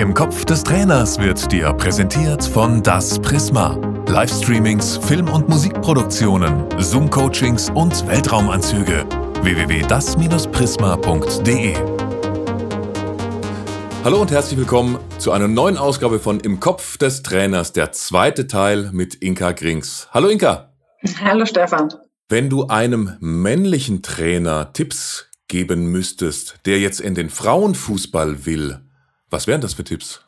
Im Kopf des Trainers wird dir präsentiert von Das Prisma. Livestreamings, Film- und Musikproduktionen, Zoom-Coachings und Weltraumanzüge. www.das-prisma.de Hallo und herzlich willkommen zu einer neuen Ausgabe von Im Kopf des Trainers, der zweite Teil mit Inka Grings. Hallo Inka. Hallo Stefan. Wenn du einem männlichen Trainer Tipps geben müsstest, der jetzt in den Frauenfußball will, was wären das für Tipps?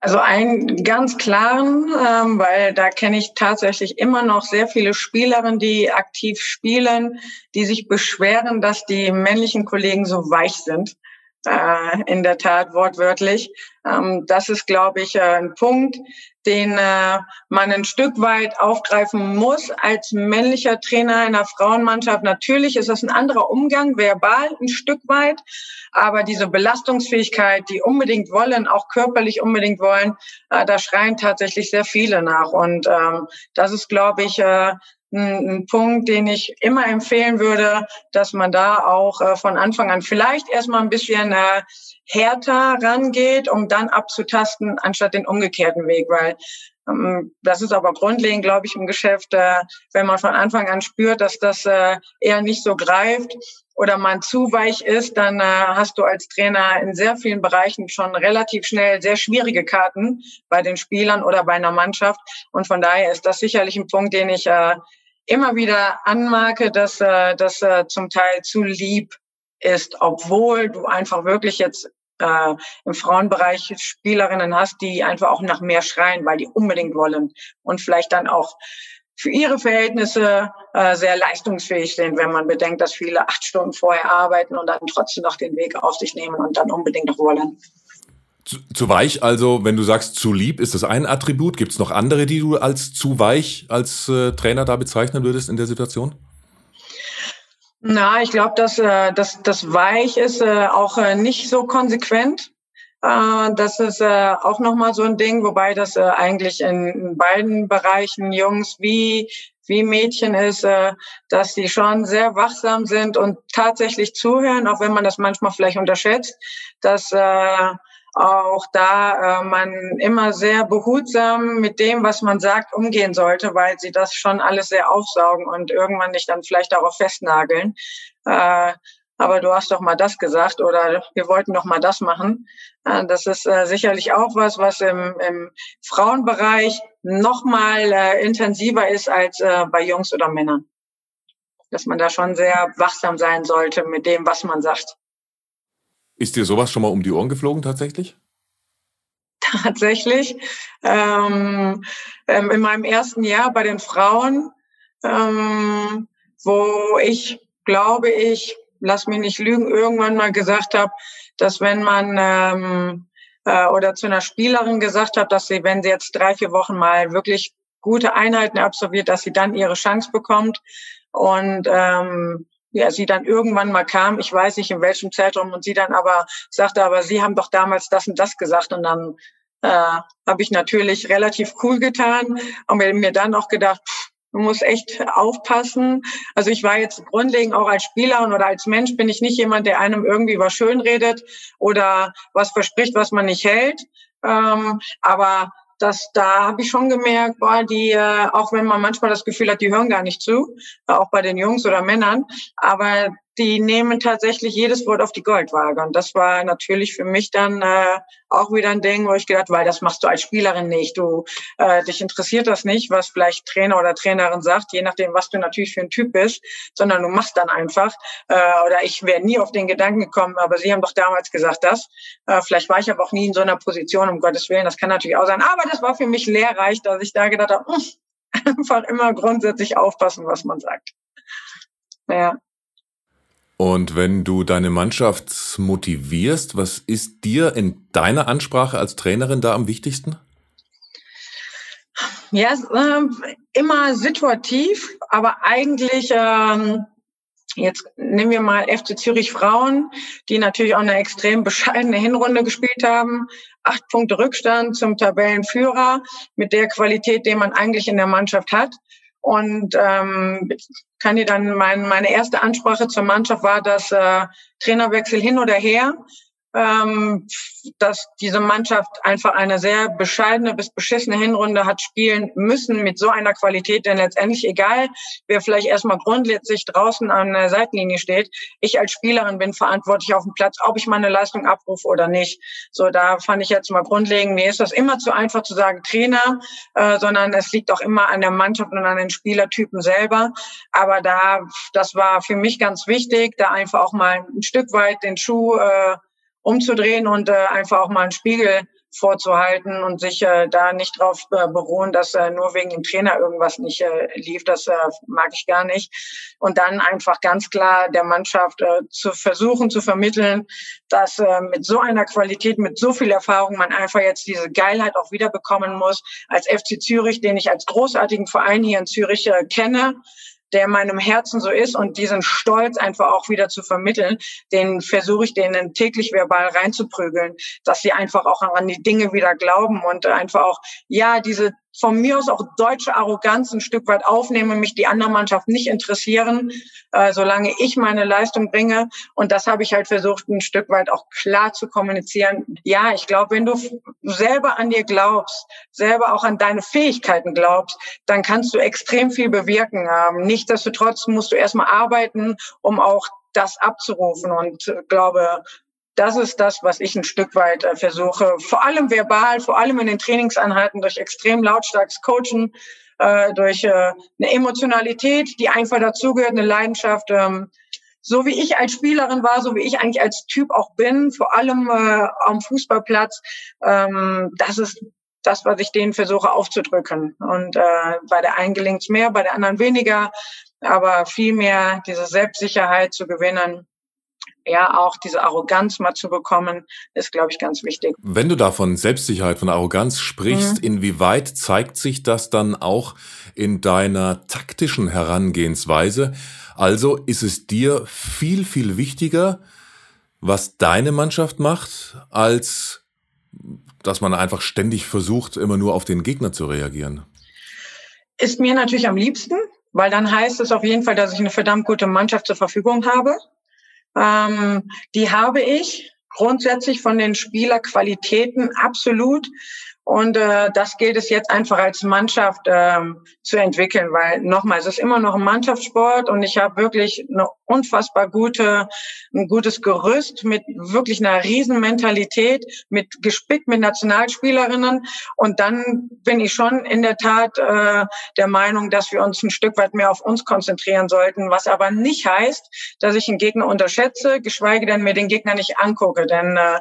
Also einen ganz klaren, ähm, weil da kenne ich tatsächlich immer noch sehr viele Spielerinnen, die aktiv spielen, die sich beschweren, dass die männlichen Kollegen so weich sind. Äh, in der Tat wortwörtlich. Ähm, das ist, glaube ich, äh, ein Punkt, den äh, man ein Stück weit aufgreifen muss als männlicher Trainer einer Frauenmannschaft. Natürlich ist das ein anderer Umgang, verbal ein Stück weit, aber diese Belastungsfähigkeit, die unbedingt wollen, auch körperlich unbedingt wollen, da schreien tatsächlich sehr viele nach. Und ähm, das ist, glaube ich, ein, ein Punkt, den ich immer empfehlen würde, dass man da auch äh, von Anfang an vielleicht erstmal ein bisschen äh, härter rangeht, um dann abzutasten, anstatt den umgekehrten Weg, weil ähm, das ist aber grundlegend, glaube ich, im Geschäft, äh, wenn man von Anfang an spürt, dass das äh, eher nicht so greift oder man zu weich ist, dann äh, hast du als Trainer in sehr vielen Bereichen schon relativ schnell sehr schwierige Karten bei den Spielern oder bei einer Mannschaft. Und von daher ist das sicherlich ein Punkt, den ich immer wieder anmerke, dass äh, das äh, zum Teil zu lieb ist, obwohl du einfach wirklich jetzt äh, im Frauenbereich Spielerinnen hast, die einfach auch nach mehr schreien, weil die unbedingt wollen und vielleicht dann auch für ihre Verhältnisse äh, sehr leistungsfähig sind, wenn man bedenkt, dass viele acht Stunden vorher arbeiten und dann trotzdem noch den Weg auf sich nehmen und dann unbedingt noch wollen. Zu, zu, weich, also wenn du sagst zu lieb, ist das ein Attribut? Gibt es noch andere, die du als zu weich als äh, Trainer da bezeichnen würdest in der Situation? Na, ich glaube, dass äh, das, das weich ist äh, auch äh, nicht so konsequent. Äh, das ist äh, auch nochmal so ein Ding, wobei das äh, eigentlich in, beiden Bereichen Jungs wie wie Mädchen ist, äh, dass sie schon sehr wachsam sind und tatsächlich zuhören, auch wenn man das manchmal vielleicht unterschätzt, dass äh, auch da äh, man immer sehr behutsam mit dem, was man sagt, umgehen sollte, weil sie das schon alles sehr aufsaugen und irgendwann nicht dann vielleicht darauf festnageln. Äh, aber du hast doch mal das gesagt oder wir wollten doch mal das machen. Äh, das ist äh, sicherlich auch was, was im, im Frauenbereich noch mal äh, intensiver ist als äh, bei Jungs oder Männern. Dass man da schon sehr wachsam sein sollte mit dem, was man sagt. Ist dir sowas schon mal um die Ohren geflogen tatsächlich? Tatsächlich. Ähm, ähm, in meinem ersten Jahr bei den Frauen, ähm, wo ich, glaube ich, lass mich nicht lügen, irgendwann mal gesagt habe, dass wenn man ähm, äh, oder zu einer Spielerin gesagt habe, dass sie, wenn sie jetzt drei, vier Wochen mal wirklich gute Einheiten absolviert, dass sie dann ihre Chance bekommt. Und ähm, ja, sie dann irgendwann mal kam, ich weiß nicht in welchem Zeitraum, und sie dann aber sagte, aber Sie haben doch damals das und das gesagt. Und dann äh, habe ich natürlich relativ cool getan und mir dann auch gedacht, pff, du musst echt aufpassen. Also ich war jetzt grundlegend auch als Spieler und oder als Mensch bin ich nicht jemand, der einem irgendwie was schön redet oder was verspricht, was man nicht hält. Ähm, aber das, da habe ich schon gemerkt, boah, die, äh, auch wenn man manchmal das Gefühl hat, die hören gar nicht zu, äh, auch bei den Jungs oder Männern, aber die nehmen tatsächlich jedes Wort auf die Goldwaage. Und das war natürlich für mich dann äh, auch wieder ein Ding, wo ich gedacht, weil das machst du als Spielerin nicht. Du äh, dich interessiert das nicht, was vielleicht Trainer oder Trainerin sagt, je nachdem, was du natürlich für ein Typ bist, sondern du machst dann einfach. Äh, oder ich wäre nie auf den Gedanken gekommen, aber sie haben doch damals gesagt das. Äh, vielleicht war ich aber auch nie in so einer Position, um Gottes Willen, das kann natürlich auch sein. Aber das war für mich lehrreich, dass ich da gedacht habe, einfach immer grundsätzlich aufpassen, was man sagt. Ja. Und wenn du deine Mannschaft motivierst, was ist dir in deiner Ansprache als Trainerin da am wichtigsten? Ja, äh, immer situativ, aber eigentlich, ähm, jetzt nehmen wir mal FC Zürich Frauen, die natürlich auch eine extrem bescheidene Hinrunde gespielt haben. Acht Punkte Rückstand zum Tabellenführer mit der Qualität, die man eigentlich in der Mannschaft hat. Und ähm, kann dir dann mein, meine erste Ansprache zur Mannschaft war, dass äh, Trainerwechsel hin oder her. Ähm, dass diese Mannschaft einfach eine sehr bescheidene bis beschissene Hinrunde hat spielen müssen mit so einer Qualität, denn letztendlich egal, wer vielleicht erstmal grundsätzlich draußen an der Seitenlinie steht, ich als Spielerin bin verantwortlich auf dem Platz, ob ich meine Leistung abrufe oder nicht. So, da fand ich jetzt mal grundlegend, mir ist das immer zu einfach zu sagen Trainer, äh, sondern es liegt auch immer an der Mannschaft und an den Spielertypen selber. Aber da, das war für mich ganz wichtig, da einfach auch mal ein Stück weit den Schuh äh, umzudrehen und äh, einfach auch mal einen Spiegel vorzuhalten und sich äh, da nicht drauf äh, beruhen, dass äh, nur wegen dem Trainer irgendwas nicht äh, lief. Das äh, mag ich gar nicht. Und dann einfach ganz klar der Mannschaft äh, zu versuchen zu vermitteln, dass äh, mit so einer Qualität, mit so viel Erfahrung man einfach jetzt diese Geilheit auch wieder bekommen muss. Als FC Zürich, den ich als großartigen Verein hier in Zürich äh, kenne, der meinem Herzen so ist und diesen Stolz einfach auch wieder zu vermitteln, den versuche ich denen täglich verbal reinzuprügeln, dass sie einfach auch an die Dinge wieder glauben und einfach auch, ja, diese von mir aus auch deutsche Arroganz ein Stück weit aufnehmen, mich die andere Mannschaft nicht interessieren, äh, solange ich meine Leistung bringe. Und das habe ich halt versucht, ein Stück weit auch klar zu kommunizieren. Ja, ich glaube, wenn du selber an dir glaubst, selber auch an deine Fähigkeiten glaubst, dann kannst du extrem viel bewirken. Ähm, Nichtsdestotrotz musst du erstmal arbeiten, um auch das abzurufen und äh, glaube, das ist das, was ich ein Stück weit äh, versuche, vor allem verbal, vor allem in den Trainingseinheiten durch extrem lautstarkes Coachen, äh, durch äh, eine Emotionalität, die einfach dazugehört, eine Leidenschaft. Ähm, so wie ich als Spielerin war, so wie ich eigentlich als Typ auch bin, vor allem äh, am Fußballplatz, ähm, das ist das, was ich denen versuche aufzudrücken. Und äh, bei der einen gelingt mehr, bei der anderen weniger, aber viel mehr diese Selbstsicherheit zu gewinnen ja auch diese Arroganz mal zu bekommen, ist, glaube ich, ganz wichtig. Wenn du da von Selbstsicherheit, von Arroganz sprichst, mhm. inwieweit zeigt sich das dann auch in deiner taktischen Herangehensweise? Also ist es dir viel, viel wichtiger, was deine Mannschaft macht, als dass man einfach ständig versucht, immer nur auf den Gegner zu reagieren? Ist mir natürlich am liebsten, weil dann heißt es auf jeden Fall, dass ich eine verdammt gute Mannschaft zur Verfügung habe. Ähm, die habe ich grundsätzlich von den Spielerqualitäten absolut. Und äh, das gilt es jetzt einfach als Mannschaft ähm, zu entwickeln, weil nochmal, es ist immer noch ein Mannschaftssport und ich habe wirklich eine unfassbar gute, ein gutes Gerüst mit wirklich einer riesen Mentalität, mit gespickt mit Nationalspielerinnen. Und dann bin ich schon in der Tat äh, der Meinung, dass wir uns ein Stück weit mehr auf uns konzentrieren sollten, was aber nicht heißt, dass ich einen Gegner unterschätze, geschweige denn mir den Gegner nicht angucke. Denn äh,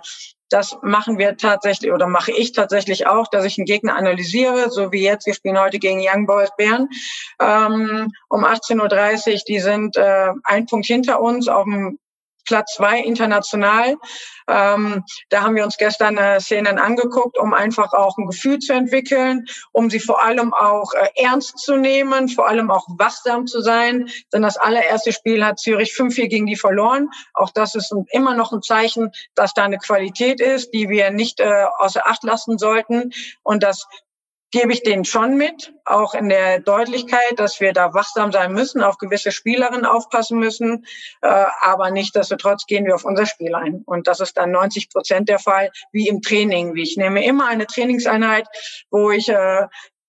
das machen wir tatsächlich oder mache ich tatsächlich auch, dass ich einen Gegner analysiere, so wie jetzt. Wir spielen heute gegen Young Boys Bern ähm, um 18.30 Uhr. Die sind äh, ein Punkt hinter uns auf dem Platz zwei international. Ähm, da haben wir uns gestern äh, Szenen angeguckt, um einfach auch ein Gefühl zu entwickeln, um sie vor allem auch äh, ernst zu nehmen, vor allem auch wachsam zu sein. Denn das allererste Spiel hat Zürich 5-4 gegen die verloren. Auch das ist immer noch ein Zeichen, dass da eine Qualität ist, die wir nicht äh, außer Acht lassen sollten. Und das gebe ich denen schon mit, auch in der Deutlichkeit, dass wir da wachsam sein müssen, auf gewisse Spielerinnen aufpassen müssen. Äh, aber nichtsdestotrotz gehen wir auf unser Spiel ein. Und das ist dann 90 Prozent der Fall, wie im Training. Wie ich nehme immer eine Trainingseinheit, wo ich äh,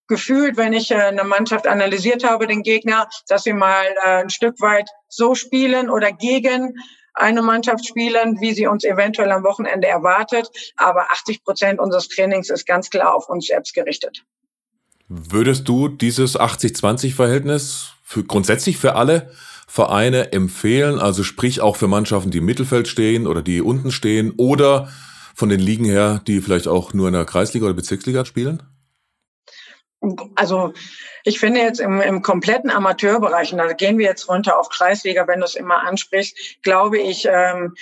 gefühlt, wenn ich äh, eine Mannschaft analysiert habe, den Gegner, dass wir mal äh, ein Stück weit so spielen oder gegen eine Mannschaft spielen, wie sie uns eventuell am Wochenende erwartet. Aber 80 Prozent unseres Trainings ist ganz klar auf uns selbst gerichtet. Würdest du dieses 80-20-Verhältnis für, grundsätzlich für alle Vereine empfehlen? Also sprich auch für Mannschaften, die im Mittelfeld stehen oder die unten stehen oder von den Ligen her, die vielleicht auch nur in der Kreisliga oder Bezirksliga spielen? Also ich finde jetzt im, im kompletten Amateurbereich, und da gehen wir jetzt runter auf Kreisliga, wenn du es immer ansprichst, glaube ich, ähm,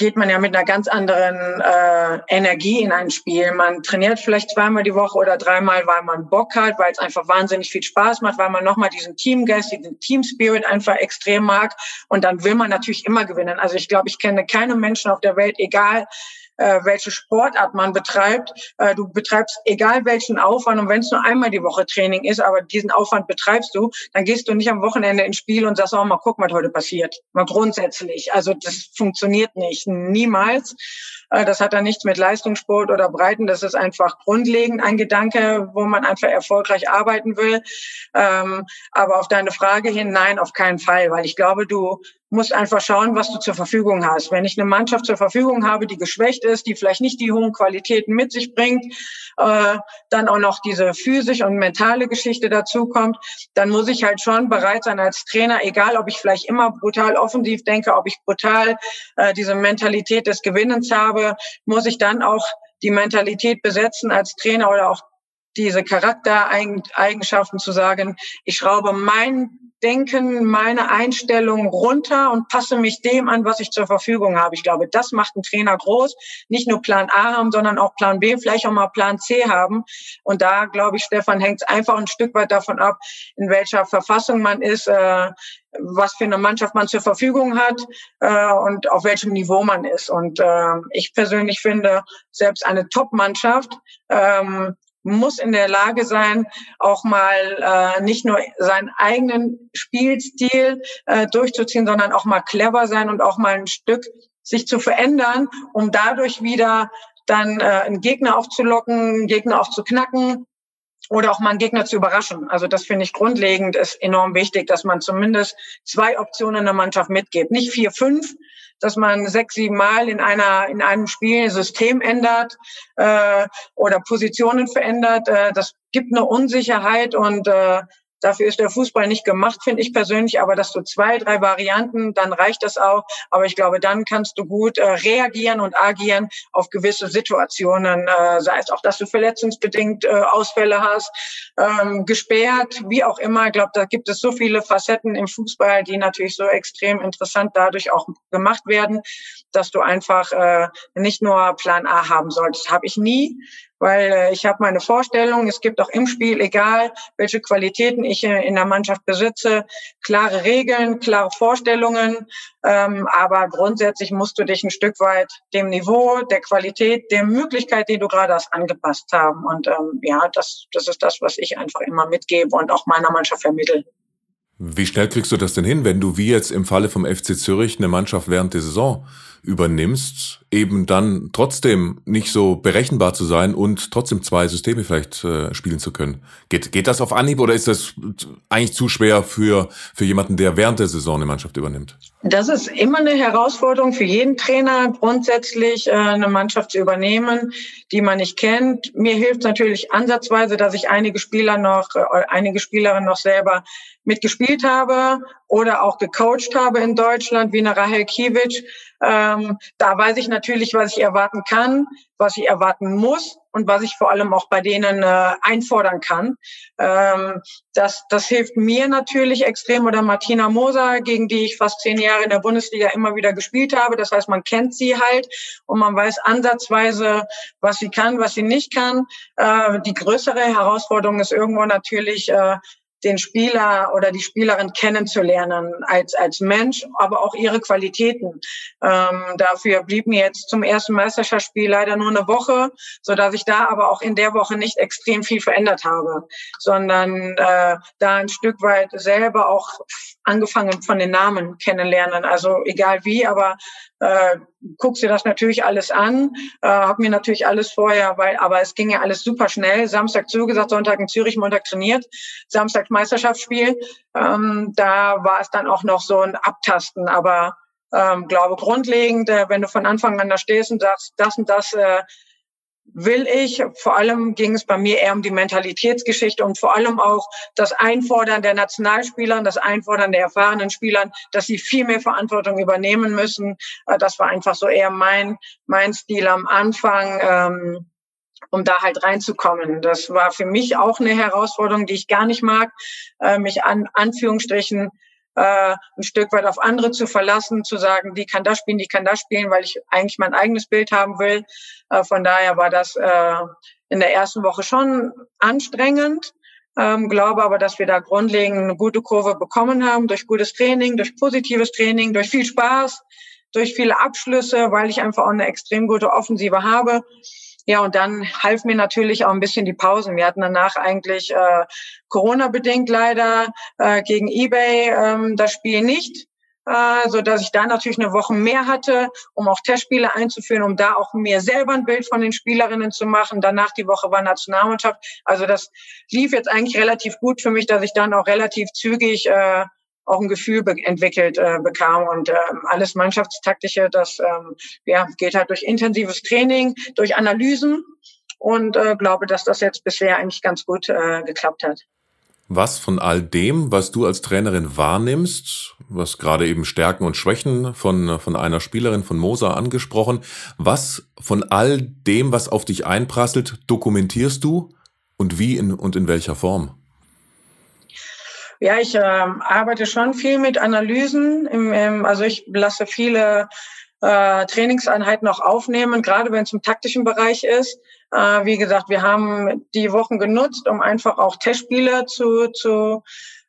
geht man ja mit einer ganz anderen äh, Energie in ein Spiel. Man trainiert vielleicht zweimal die Woche oder dreimal, weil man Bock hat, weil es einfach wahnsinnig viel Spaß macht, weil man nochmal diesen Teamgeist, diesen Team-Spirit einfach extrem mag. Und dann will man natürlich immer gewinnen. Also ich glaube, ich kenne keine Menschen auf der Welt, egal äh, welche Sportart man betreibt. Äh, du betreibst egal welchen Aufwand und wenn es nur einmal die Woche Training ist, aber diesen Aufwand betreibst du, dann gehst du nicht am Wochenende ins Spiel und sagst, oh, mal gucken, was heute passiert. Mal grundsätzlich. Also das funktioniert nicht. Niemals. Äh, das hat dann nichts mit Leistungssport oder Breiten. Das ist einfach grundlegend ein Gedanke, wo man einfach erfolgreich arbeiten will. Ähm, aber auf deine Frage hin, nein, auf keinen Fall, weil ich glaube, du musst einfach schauen, was du zur Verfügung hast. Wenn ich eine Mannschaft zur Verfügung habe, die geschwächt ist, die vielleicht nicht die hohen Qualitäten mit sich bringt, äh, dann auch noch diese physische und mentale Geschichte dazu kommt, dann muss ich halt schon bereit sein als Trainer, egal ob ich vielleicht immer brutal offensiv denke, ob ich brutal äh, diese Mentalität des Gewinnens habe, muss ich dann auch die Mentalität besetzen als Trainer oder auch diese Charaktereigenschaften zu sagen, ich schraube mein Denken, meine Einstellung runter und passe mich dem an, was ich zur Verfügung habe. Ich glaube, das macht einen Trainer groß. Nicht nur Plan A haben, sondern auch Plan B, vielleicht auch mal Plan C haben. Und da, glaube ich, Stefan, hängt es einfach ein Stück weit davon ab, in welcher Verfassung man ist, äh, was für eine Mannschaft man zur Verfügung hat äh, und auf welchem Niveau man ist. Und äh, ich persönlich finde, selbst eine Top-Mannschaft ähm, muss in der Lage sein, auch mal äh, nicht nur seinen eigenen Spielstil äh, durchzuziehen, sondern auch mal clever sein und auch mal ein Stück sich zu verändern, um dadurch wieder dann äh, einen Gegner aufzulocken, einen Gegner aufzuknacken oder auch mal einen Gegner zu überraschen. Also das finde ich grundlegend, ist enorm wichtig, dass man zumindest zwei Optionen in der Mannschaft mitgibt. Nicht vier, fünf, dass man sechs, sieben Mal in einer in einem Spiel System ändert äh, oder Positionen verändert. Äh, das gibt eine Unsicherheit und äh, Dafür ist der Fußball nicht gemacht, finde ich persönlich. Aber dass du zwei, drei Varianten, dann reicht das auch. Aber ich glaube, dann kannst du gut äh, reagieren und agieren auf gewisse Situationen. Äh, sei es auch, dass du verletzungsbedingt äh, Ausfälle hast, ähm, gesperrt, wie auch immer. Ich glaube, da gibt es so viele Facetten im Fußball, die natürlich so extrem interessant dadurch auch gemacht werden, dass du einfach äh, nicht nur Plan A haben solltest. Habe ich nie weil äh, ich habe meine Vorstellung, es gibt auch im Spiel, egal welche Qualitäten ich äh, in der Mannschaft besitze, klare Regeln, klare Vorstellungen, ähm, aber grundsätzlich musst du dich ein Stück weit dem Niveau, der Qualität, der Möglichkeit, die du gerade hast, angepasst haben. Und ähm, ja, das, das ist das, was ich einfach immer mitgebe und auch meiner Mannschaft vermittle. Wie schnell kriegst du das denn hin, wenn du wie jetzt im Falle vom FC Zürich eine Mannschaft während der Saison übernimmst, eben dann trotzdem nicht so berechenbar zu sein und trotzdem zwei Systeme vielleicht äh, spielen zu können? Geht, geht das auf Anhieb oder ist das eigentlich zu schwer für, für jemanden, der während der Saison eine Mannschaft übernimmt? Das ist immer eine Herausforderung für jeden Trainer, grundsätzlich äh, eine Mannschaft zu übernehmen, die man nicht kennt. Mir hilft natürlich ansatzweise, dass ich einige Spieler noch, äh, einige Spielerinnen noch selber mitgespielt habe oder auch gecoacht habe in Deutschland, wie eine Rahel Kiewicz. Ähm, da weiß ich natürlich, was ich erwarten kann, was ich erwarten muss und was ich vor allem auch bei denen äh, einfordern kann. Ähm, das, das hilft mir natürlich extrem. Oder Martina Moser, gegen die ich fast zehn Jahre in der Bundesliga immer wieder gespielt habe. Das heißt, man kennt sie halt und man weiß ansatzweise, was sie kann, was sie nicht kann. Äh, die größere Herausforderung ist irgendwo natürlich, äh, den Spieler oder die Spielerin kennenzulernen als, als Mensch, aber auch ihre Qualitäten. Ähm, dafür blieb mir jetzt zum ersten Meisterschaftsspiel leider nur eine Woche, so dass ich da aber auch in der Woche nicht extrem viel verändert habe, sondern äh, da ein Stück weit selber auch angefangen von den Namen kennenlernen. Also egal wie, aber äh, guckst dir das natürlich alles an, äh, habe mir natürlich alles vorher, weil, aber es ging ja alles super schnell. Samstag zugesagt, Sonntag in Zürich, Montag trainiert, Samstag Meisterschaftsspiel. Ähm, da war es dann auch noch so ein Abtasten, aber ähm, glaube grundlegend, äh, wenn du von Anfang an da stehst und sagst, das und das äh, will ich. Vor allem ging es bei mir eher um die Mentalitätsgeschichte und vor allem auch das Einfordern der Nationalspieler, das Einfordern der erfahrenen Spielern, dass sie viel mehr Verantwortung übernehmen müssen. Äh, das war einfach so eher mein, mein Stil am Anfang. Ähm, um da halt reinzukommen. Das war für mich auch eine Herausforderung, die ich gar nicht mag, äh, mich an Anführungsstrichen äh, ein Stück weit auf andere zu verlassen, zu sagen, die kann das spielen, die kann das spielen, weil ich eigentlich mein eigenes Bild haben will. Äh, von daher war das äh, in der ersten Woche schon anstrengend. Ähm, glaube aber, dass wir da grundlegend eine gute Kurve bekommen haben durch gutes Training, durch positives Training, durch viel Spaß. durch viele Abschlüsse, weil ich einfach auch eine extrem gute Offensive habe. Ja, und dann half mir natürlich auch ein bisschen die Pausen. Wir hatten danach eigentlich äh, Corona-bedingt leider äh, gegen eBay ähm, das Spiel nicht äh, so dass ich da natürlich eine Woche mehr hatte, um auch Testspiele einzuführen, um da auch mir selber ein Bild von den Spielerinnen zu machen. Danach die Woche war Nationalmannschaft. Also das lief jetzt eigentlich relativ gut für mich, dass ich dann auch relativ zügig äh, auch ein Gefühl entwickelt äh, bekam und äh, alles Mannschaftstaktische, das ähm, ja, geht halt durch intensives Training, durch Analysen und äh, glaube, dass das jetzt bisher eigentlich ganz gut äh, geklappt hat. Was von all dem, was du als Trainerin wahrnimmst, was gerade eben Stärken und Schwächen von, von einer Spielerin von Mosa angesprochen, was von all dem, was auf dich einprasselt, dokumentierst du und wie in, und in welcher Form? Ja, ich äh, arbeite schon viel mit Analysen. Im, im, also ich lasse viele äh, Trainingseinheiten auch aufnehmen, gerade wenn es im taktischen Bereich ist. Äh, wie gesagt, wir haben die Wochen genutzt, um einfach auch Testspiele zu, zu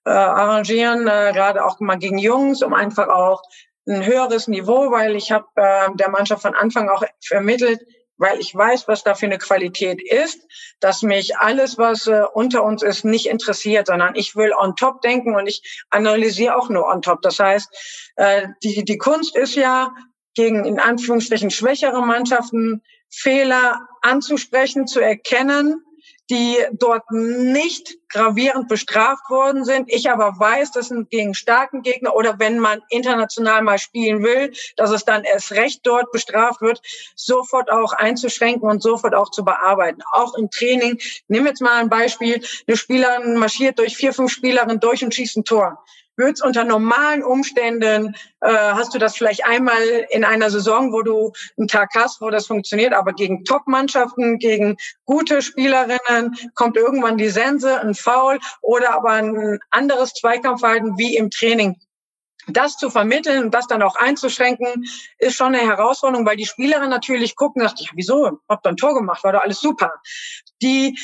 äh, arrangieren, äh, gerade auch mal gegen Jungs, um einfach auch ein höheres Niveau, weil ich habe äh, der Mannschaft von Anfang auch vermittelt, weil ich weiß, was da für eine Qualität ist, dass mich alles, was äh, unter uns ist, nicht interessiert, sondern ich will on top denken und ich analysiere auch nur on top. Das heißt, äh, die, die Kunst ist ja, gegen in Anführungsstrichen schwächere Mannschaften Fehler anzusprechen, zu erkennen, die dort nicht gravierend bestraft worden sind. Ich aber weiß, dass gegen starken Gegner oder wenn man international mal spielen will, dass es dann erst recht dort bestraft wird, sofort auch einzuschränken und sofort auch zu bearbeiten. Auch im Training. Nimm jetzt mal ein Beispiel. Eine Spielerin marschiert durch vier, fünf Spielerinnen durch und schießt ein Tor würdest unter normalen Umständen, äh, hast du das vielleicht einmal in einer Saison, wo du einen Tag hast, wo das funktioniert, aber gegen Top-Mannschaften, gegen gute Spielerinnen kommt irgendwann die Sense, ein Foul oder aber ein anderes Zweikampfverhalten wie im Training. Das zu vermitteln und das dann auch einzuschränken, ist schon eine Herausforderung, weil die Spielerinnen natürlich gucken, sagt, ja, wieso, hab da ein Tor gemacht, war doch alles super. Die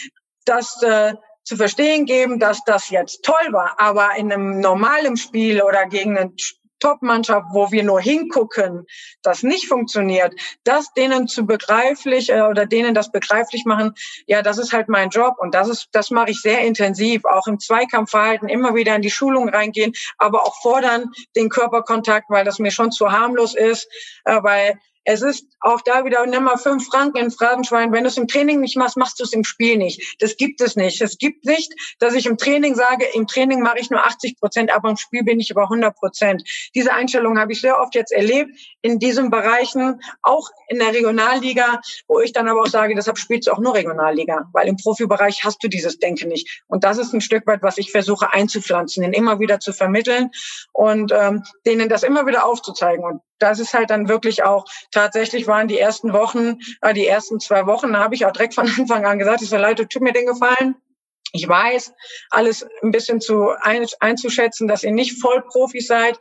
das äh, zu verstehen geben, dass das jetzt toll war, aber in einem normalen Spiel oder gegen eine Top-Mannschaft, wo wir nur hingucken, das nicht funktioniert, das denen zu begreiflich äh, oder denen das begreiflich machen, ja, das ist halt mein Job. Und das ist, das mache ich sehr intensiv, auch im Zweikampfverhalten immer wieder in die Schulung reingehen, aber auch fordern den Körperkontakt, weil das mir schon zu harmlos ist, äh, weil es ist auch da wieder, nimm mal fünf Franken in Phrasenschwein. Wenn du es im Training nicht machst, machst du es im Spiel nicht. Das gibt es nicht. Es gibt nicht, dass ich im Training sage, im Training mache ich nur 80 Prozent, aber im Spiel bin ich über 100 Prozent. Diese Einstellung habe ich sehr oft jetzt erlebt in diesen Bereichen, auch in der Regionalliga, wo ich dann aber auch sage, deshalb spielst du auch nur Regionalliga, weil im Profibereich hast du dieses Denken nicht. Und das ist ein Stück weit, was ich versuche einzupflanzen, den immer wieder zu vermitteln und ähm, denen das immer wieder aufzuzeigen. Und das ist halt dann wirklich auch, tatsächlich waren die ersten Wochen, äh, die ersten zwei Wochen, da habe ich auch direkt von Anfang an gesagt, ich so, Leute, tut mir den Gefallen. Ich weiß, alles ein bisschen zu ein, einzuschätzen, dass ihr nicht voll Profis seid,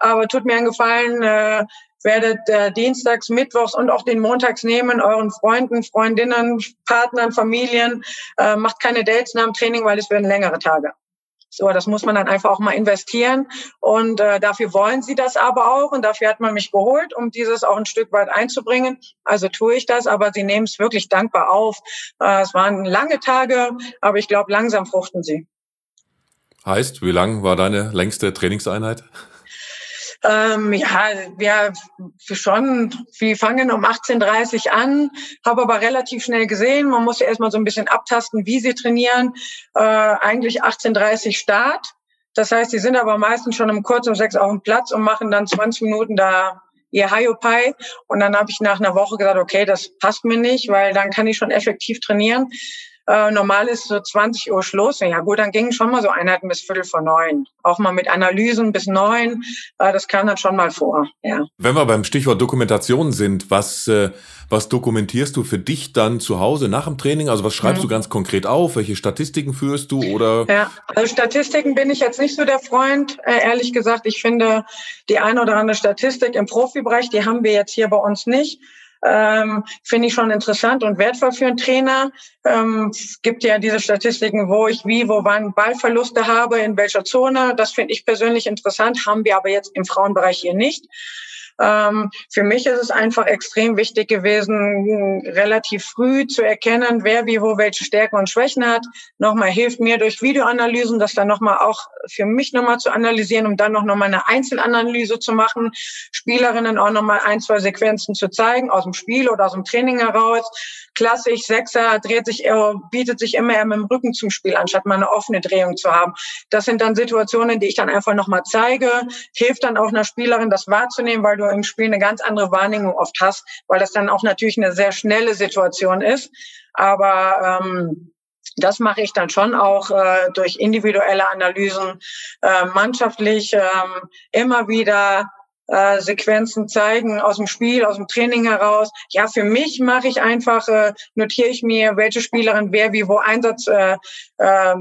aber tut mir einen Gefallen, äh, werdet äh, dienstags, mittwochs und auch den montags nehmen, euren Freunden, Freundinnen, Partnern, Familien, äh, macht keine Dates nach dem Training, weil es werden längere Tage. So, das muss man dann einfach auch mal investieren. Und äh, dafür wollen sie das aber auch. Und dafür hat man mich geholt, um dieses auch ein Stück weit einzubringen. Also tue ich das, aber sie nehmen es wirklich dankbar auf. Äh, es waren lange Tage, aber ich glaube, langsam fruchten sie. Heißt, wie lang war deine längste Trainingseinheit? Ähm, ja, wir schon, wir fangen um 18.30 an, habe aber relativ schnell gesehen, man muss ja erstmal so ein bisschen abtasten, wie sie trainieren. Äh, eigentlich 18.30 Start. Das heißt, sie sind aber meistens schon um kurz um sechs auf dem Platz und machen dann 20 Minuten da ihr Hiopai. Und dann habe ich nach einer Woche gesagt, okay, das passt mir nicht, weil dann kann ich schon effektiv trainieren. Äh, normal ist so 20 Uhr Schluss. Ja gut, dann gingen schon mal so Einheiten bis Viertel vor neun. Auch mal mit Analysen bis neun. Äh, das kam dann schon mal vor. Ja. Wenn wir beim Stichwort Dokumentation sind, was, äh, was dokumentierst du für dich dann zu Hause nach dem Training? Also was schreibst mhm. du ganz konkret auf? Welche Statistiken führst du oder? Ja, also Statistiken bin ich jetzt nicht so der Freund. Äh, ehrlich gesagt, ich finde die eine oder andere Statistik im Profibereich, die haben wir jetzt hier bei uns nicht ähm, finde ich schon interessant und wertvoll für einen Trainer. Ähm, es gibt ja diese Statistiken, wo ich wie, wo wann Ballverluste habe, in welcher Zone. Das finde ich persönlich interessant, haben wir aber jetzt im Frauenbereich hier nicht. Ähm, für mich ist es einfach extrem wichtig gewesen, relativ früh zu erkennen, wer wie wo welche Stärken und Schwächen hat. Nochmal hilft mir durch Videoanalysen, das dann nochmal auch für mich nochmal zu analysieren, um dann noch nochmal eine Einzelanalyse zu machen, Spielerinnen auch nochmal ein, zwei Sequenzen zu zeigen, aus dem Spiel oder aus dem Training heraus. Klassisch, Sechser dreht sich, bietet sich immer eher mit dem Rücken zum Spiel, anstatt mal eine offene Drehung zu haben. Das sind dann Situationen, die ich dann einfach nochmal zeige, hilft dann auch einer Spielerin, das wahrzunehmen, weil du im Spiel eine ganz andere Wahrnehmung oft hast, weil das dann auch natürlich eine sehr schnelle Situation ist. Aber ähm, das mache ich dann schon auch äh, durch individuelle Analysen, äh, mannschaftlich ähm, immer wieder äh, Sequenzen zeigen aus dem Spiel, aus dem Training heraus. Ja, für mich mache ich einfach, äh, notiere ich mir, welche Spielerin wer wie wo Einsatz äh, äh,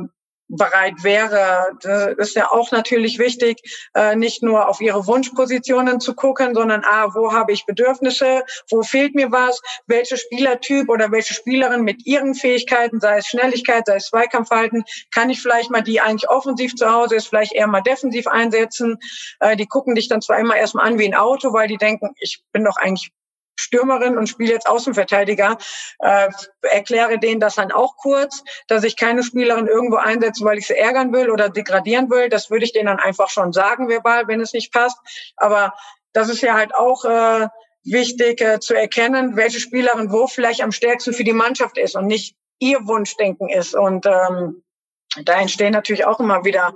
bereit wäre. Das ist ja auch natürlich wichtig, äh, nicht nur auf ihre Wunschpositionen zu gucken, sondern ah, wo habe ich Bedürfnisse, wo fehlt mir was, welche Spielertyp oder welche Spielerin mit ihren Fähigkeiten, sei es Schnelligkeit, sei es Zweikampfhalten, kann ich vielleicht mal die eigentlich offensiv zu Hause ist, vielleicht eher mal defensiv einsetzen. Äh, die gucken dich dann zwar immer erstmal an wie ein Auto, weil die denken, ich bin doch eigentlich Stürmerin und spiele jetzt Außenverteidiger, äh, erkläre denen das dann auch kurz, dass ich keine Spielerin irgendwo einsetze, weil ich sie ärgern will oder degradieren will. Das würde ich denen dann einfach schon sagen, verbal, wenn es nicht passt. Aber das ist ja halt auch äh, wichtig äh, zu erkennen, welche Spielerin wo vielleicht am stärksten für die Mannschaft ist und nicht ihr Wunschdenken ist. Und ähm, da entstehen natürlich auch immer wieder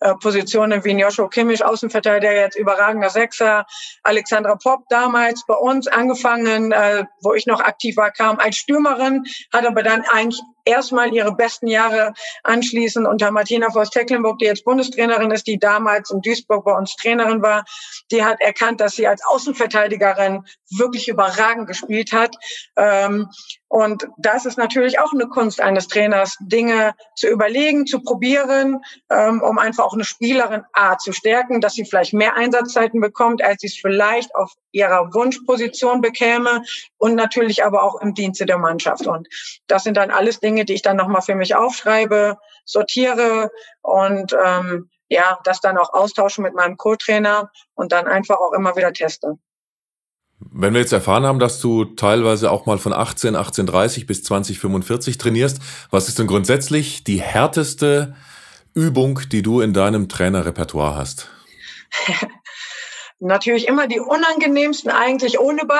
äh, Positionen wie Joshua Kimmich, Außenverteidiger, jetzt überragender Sechser, Alexandra Popp damals bei uns angefangen, äh, wo ich noch aktiv war, kam als Stürmerin, hat aber dann eigentlich erstmal ihre besten Jahre anschließend unter Martina Voss-Tecklenburg, die jetzt Bundestrainerin ist, die damals in Duisburg bei uns Trainerin war. Die hat erkannt, dass sie als Außenverteidigerin wirklich überragend gespielt hat. Ähm, und das ist natürlich auch eine Kunst eines Trainers, Dinge zu überlegen, zu probieren, ähm, um einfach auch eine Spielerin A zu stärken, dass sie vielleicht mehr Einsatzzeiten bekommt, als sie es vielleicht auf ihrer Wunschposition bekäme und natürlich aber auch im Dienste der Mannschaft. Und das sind dann alles Dinge, die ich dann nochmal für mich aufschreibe, sortiere und ähm, ja, das dann auch austausche mit meinem Co-Trainer und dann einfach auch immer wieder teste. Wenn wir jetzt erfahren haben, dass du teilweise auch mal von 18, 18.30 bis 2045 trainierst, was ist denn grundsätzlich die härteste Übung, die du in deinem Trainerrepertoire hast? Natürlich immer die unangenehmsten eigentlich ohne Ball.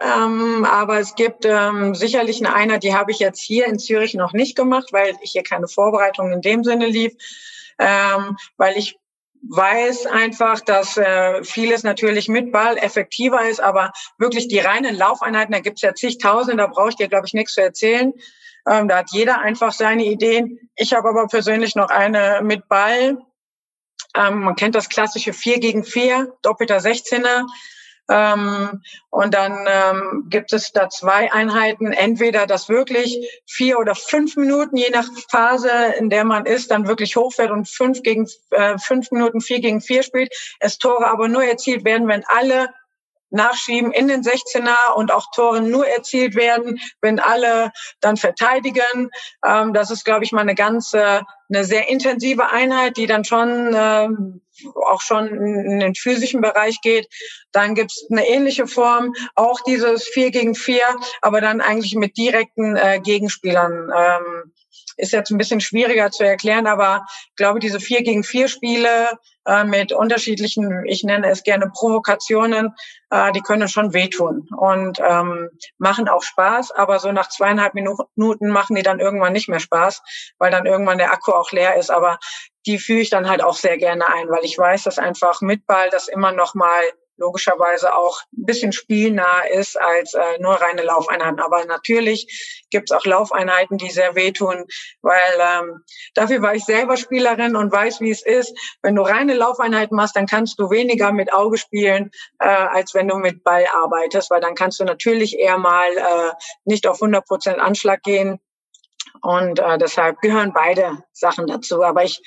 Ähm, aber es gibt ähm, sicherlich eine Einheit, die habe ich jetzt hier in Zürich noch nicht gemacht, weil ich hier keine Vorbereitung in dem Sinne lief, ähm, weil ich weiß einfach, dass äh, vieles natürlich mit Ball effektiver ist, aber wirklich die reinen Laufeinheiten, da gibt es ja zigtausend, da brauche ich dir, glaube ich, nichts zu erzählen. Ähm, da hat jeder einfach seine Ideen. Ich habe aber persönlich noch eine mit Ball. Ähm, man kennt das klassische 4 gegen 4, doppelter 16er. Ähm, und dann ähm, gibt es da zwei Einheiten, entweder das wirklich vier oder fünf Minuten, je nach Phase, in der man ist, dann wirklich hochfährt und fünf gegen äh, fünf Minuten vier gegen vier spielt, es Tore aber nur erzielt werden, wenn alle nachschieben in den 16er und auch Tore nur erzielt werden, wenn alle dann verteidigen. Ähm, das ist, glaube ich, mal eine ganze, eine sehr intensive Einheit, die dann schon ähm, auch schon in den physischen Bereich geht. Dann gibt's eine ähnliche Form, auch dieses vier gegen vier, aber dann eigentlich mit direkten äh, Gegenspielern. Ähm, ist jetzt ein bisschen schwieriger zu erklären, aber ich glaube, diese vier gegen vier Spiele äh, mit unterschiedlichen, ich nenne es gerne Provokationen, äh, die können schon wehtun und ähm, machen auch Spaß, aber so nach zweieinhalb Minuten machen die dann irgendwann nicht mehr Spaß, weil dann irgendwann der Akku auch leer ist. Aber die führe ich dann halt auch sehr gerne ein, weil ich weiß, dass einfach mit Ball das immer noch mal logischerweise auch ein bisschen spielnah ist als äh, nur reine Laufeinheiten. Aber natürlich gibt es auch Laufeinheiten, die sehr wehtun, weil ähm, dafür war ich selber Spielerin und weiß, wie es ist. Wenn du reine Laufeinheiten machst, dann kannst du weniger mit Auge spielen, äh, als wenn du mit Ball arbeitest, weil dann kannst du natürlich eher mal äh, nicht auf 100 Prozent Anschlag gehen. Und äh, deshalb gehören beide Sachen dazu. Aber ich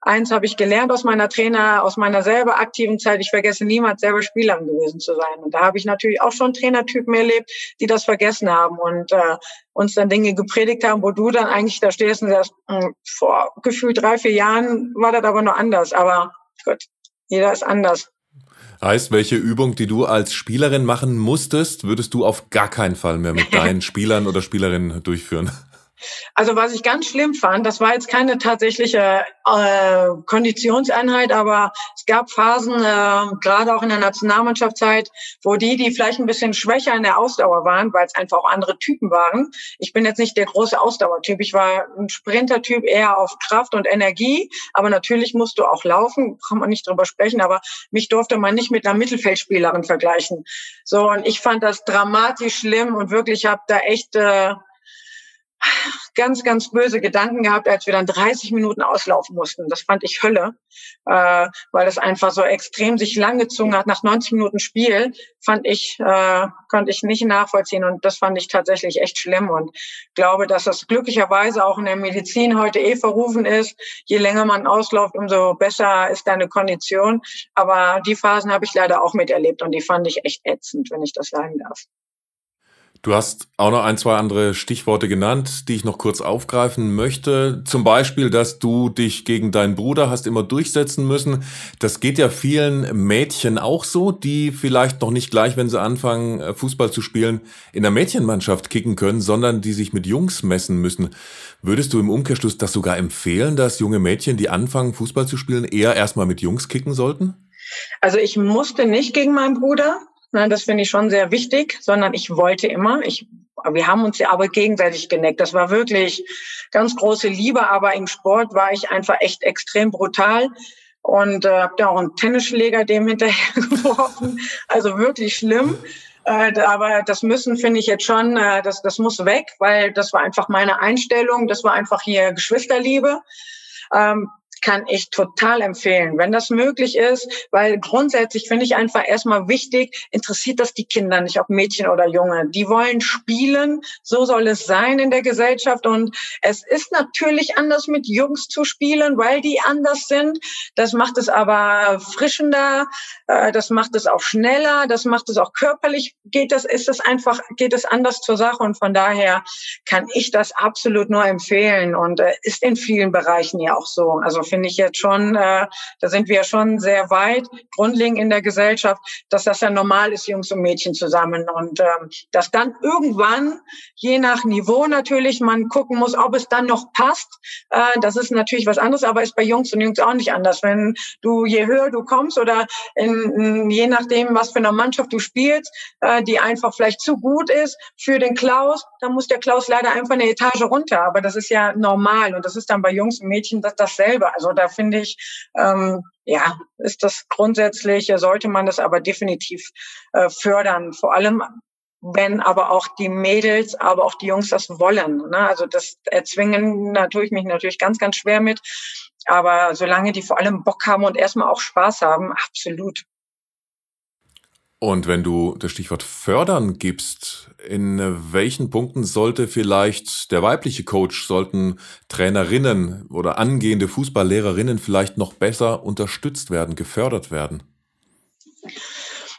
Eins habe ich gelernt aus meiner Trainer, aus meiner selber aktiven Zeit. Ich vergesse niemals selber Spielerin gewesen zu sein. Und da habe ich natürlich auch schon Trainertypen erlebt, die das vergessen haben und äh, uns dann Dinge gepredigt haben, wo du dann eigentlich da stehst und sagst, hm, vor gefühlt drei, vier Jahren war das aber noch anders. Aber gut, jeder ist anders. Heißt, welche Übung, die du als Spielerin machen musstest, würdest du auf gar keinen Fall mehr mit deinen Spielern oder Spielerinnen durchführen? Also was ich ganz schlimm fand, das war jetzt keine tatsächliche äh, Konditionseinheit, aber es gab Phasen, äh, gerade auch in der Nationalmannschaftszeit, wo die, die vielleicht ein bisschen schwächer in der Ausdauer waren, weil es einfach auch andere Typen waren. Ich bin jetzt nicht der große Ausdauertyp. Ich war ein Sprintertyp eher auf Kraft und Energie, aber natürlich musst du auch laufen, kann man nicht drüber sprechen, aber mich durfte man nicht mit einer Mittelfeldspielerin vergleichen. So, und ich fand das dramatisch schlimm und wirklich habe da echt äh, ganz, ganz böse Gedanken gehabt, als wir dann 30 Minuten auslaufen mussten. Das fand ich Hölle, äh, weil es einfach so extrem sich langgezogen hat. Nach 90 Minuten Spiel fand ich, äh, konnte ich nicht nachvollziehen und das fand ich tatsächlich echt schlimm und glaube, dass das glücklicherweise auch in der Medizin heute eh verrufen ist. Je länger man ausläuft, umso besser ist deine Kondition. Aber die Phasen habe ich leider auch miterlebt und die fand ich echt ätzend, wenn ich das sagen darf. Du hast auch noch ein, zwei andere Stichworte genannt, die ich noch kurz aufgreifen möchte. Zum Beispiel, dass du dich gegen deinen Bruder hast immer durchsetzen müssen. Das geht ja vielen Mädchen auch so, die vielleicht noch nicht gleich, wenn sie anfangen, äh, Fußball zu spielen, in der Mädchenmannschaft kicken können, sondern die sich mit Jungs messen müssen. Würdest du im Umkehrschluss das sogar empfehlen, dass junge Mädchen, die anfangen, Fußball zu spielen, eher erstmal mit Jungs kicken sollten? Also ich musste nicht gegen meinen Bruder. Ne, das finde ich schon sehr wichtig, sondern ich wollte immer. Ich, wir haben uns ja aber gegenseitig geneckt. Das war wirklich ganz große Liebe, aber im Sport war ich einfach echt extrem brutal und äh, habe da auch einen Tennisschläger dem hinterher geworfen. Also wirklich schlimm. Äh, aber das müssen finde ich jetzt schon, äh, das, das muss weg, weil das war einfach meine Einstellung. Das war einfach hier Geschwisterliebe. Ähm, kann ich total empfehlen, wenn das möglich ist, weil grundsätzlich finde ich einfach erstmal wichtig, interessiert das die Kinder nicht, ob Mädchen oder Junge. Die wollen spielen, so soll es sein in der Gesellschaft und es ist natürlich anders mit Jungs zu spielen, weil die anders sind. Das macht es aber frischender, äh, das macht es auch schneller, das macht es auch körperlich, geht das, ist es einfach, geht es anders zur Sache und von daher kann ich das absolut nur empfehlen und äh, ist in vielen Bereichen ja auch so. Also finde ich jetzt schon, äh, da sind wir schon sehr weit, grundlegend in der Gesellschaft, dass das ja normal ist, Jungs und Mädchen zusammen. Und ähm, dass dann irgendwann, je nach Niveau natürlich, man gucken muss, ob es dann noch passt. Äh, das ist natürlich was anderes, aber ist bei Jungs und Jungs auch nicht anders. Wenn du, je höher du kommst oder in, je nachdem, was für eine Mannschaft du spielst, äh, die einfach vielleicht zu gut ist für den Klaus, dann muss der Klaus leider einfach eine Etage runter. Aber das ist ja normal und das ist dann bei Jungs und Mädchen das, dasselbe. Also da finde ich, ähm, ja, ist das grundsätzlich, sollte man das aber definitiv äh, fördern. Vor allem wenn aber auch die Mädels, aber auch die Jungs das wollen. Ne? Also das erzwingen, da tue ich mich natürlich ganz, ganz schwer mit. Aber solange die vor allem Bock haben und erstmal auch Spaß haben, absolut. Und wenn du das Stichwort fördern gibst, in welchen Punkten sollte vielleicht der weibliche Coach, sollten Trainerinnen oder angehende Fußballlehrerinnen vielleicht noch besser unterstützt werden, gefördert werden?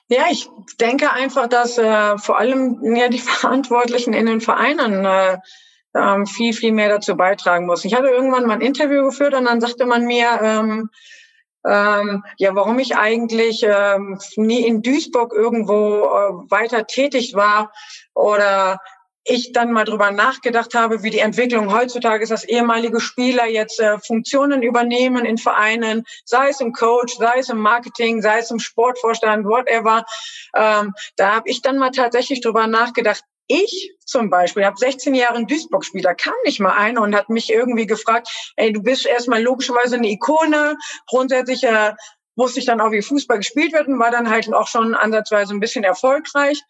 Ja, ich denke einfach, dass äh, vor allem ja, die Verantwortlichen in den Vereinen äh, ähm, viel, viel mehr dazu beitragen muss. Ich hatte irgendwann mal ein Interview geführt und dann sagte man mir, ähm, ähm, ja, warum ich eigentlich ähm, nie in Duisburg irgendwo äh, weiter tätig war oder ich dann mal drüber nachgedacht habe, wie die Entwicklung heutzutage ist, dass ehemalige Spieler jetzt äh, Funktionen übernehmen in Vereinen, sei es im Coach, sei es im Marketing, sei es im Sportvorstand, whatever. Ähm, da habe ich dann mal tatsächlich drüber nachgedacht, ich zum Beispiel habe 16 Jahre in Duisburg gespielt, da kam nicht mal einer und hat mich irgendwie gefragt, ey, du bist erstmal logischerweise eine Ikone, grundsätzlich äh, wusste ich dann auch, wie Fußball gespielt wird und war dann halt auch schon ansatzweise ein bisschen erfolgreich.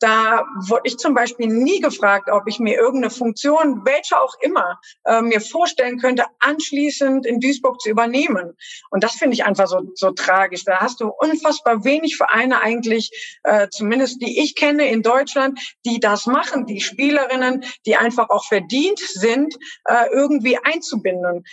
Da wurde ich zum Beispiel nie gefragt, ob ich mir irgendeine Funktion, welche auch immer, äh, mir vorstellen könnte, anschließend in Duisburg zu übernehmen. Und das finde ich einfach so, so tragisch. Da hast du unfassbar wenig Vereine eigentlich, äh, zumindest die ich kenne in Deutschland, die das machen, die Spielerinnen, die einfach auch verdient sind, äh, irgendwie einzubinden.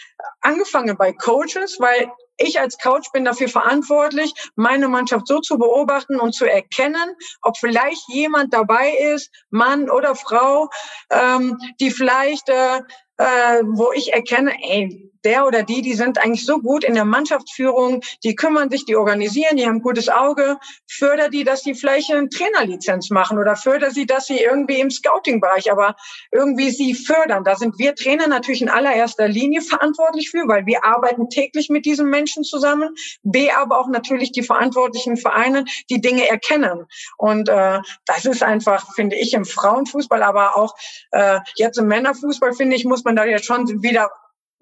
Angefangen bei Coaches, weil ich als Coach bin dafür verantwortlich, meine Mannschaft so zu beobachten und zu erkennen, ob vielleicht jemand dabei ist, Mann oder Frau, ähm, die vielleicht, äh, äh, wo ich erkenne, ey, der oder die, die sind eigentlich so gut in der Mannschaftsführung, die kümmern sich, die organisieren, die haben gutes Auge, förder die, dass die vielleicht eine Trainerlizenz machen oder förder sie, dass sie irgendwie im Scouting-Bereich, aber irgendwie sie fördern. Da sind wir Trainer natürlich in allererster Linie verantwortlich für, weil wir arbeiten täglich mit diesen Menschen zusammen. B, aber auch natürlich die verantwortlichen Vereine, die Dinge erkennen. Und äh, das ist einfach, finde ich, im Frauenfußball, aber auch äh, jetzt im Männerfußball, finde ich, muss man da jetzt schon wieder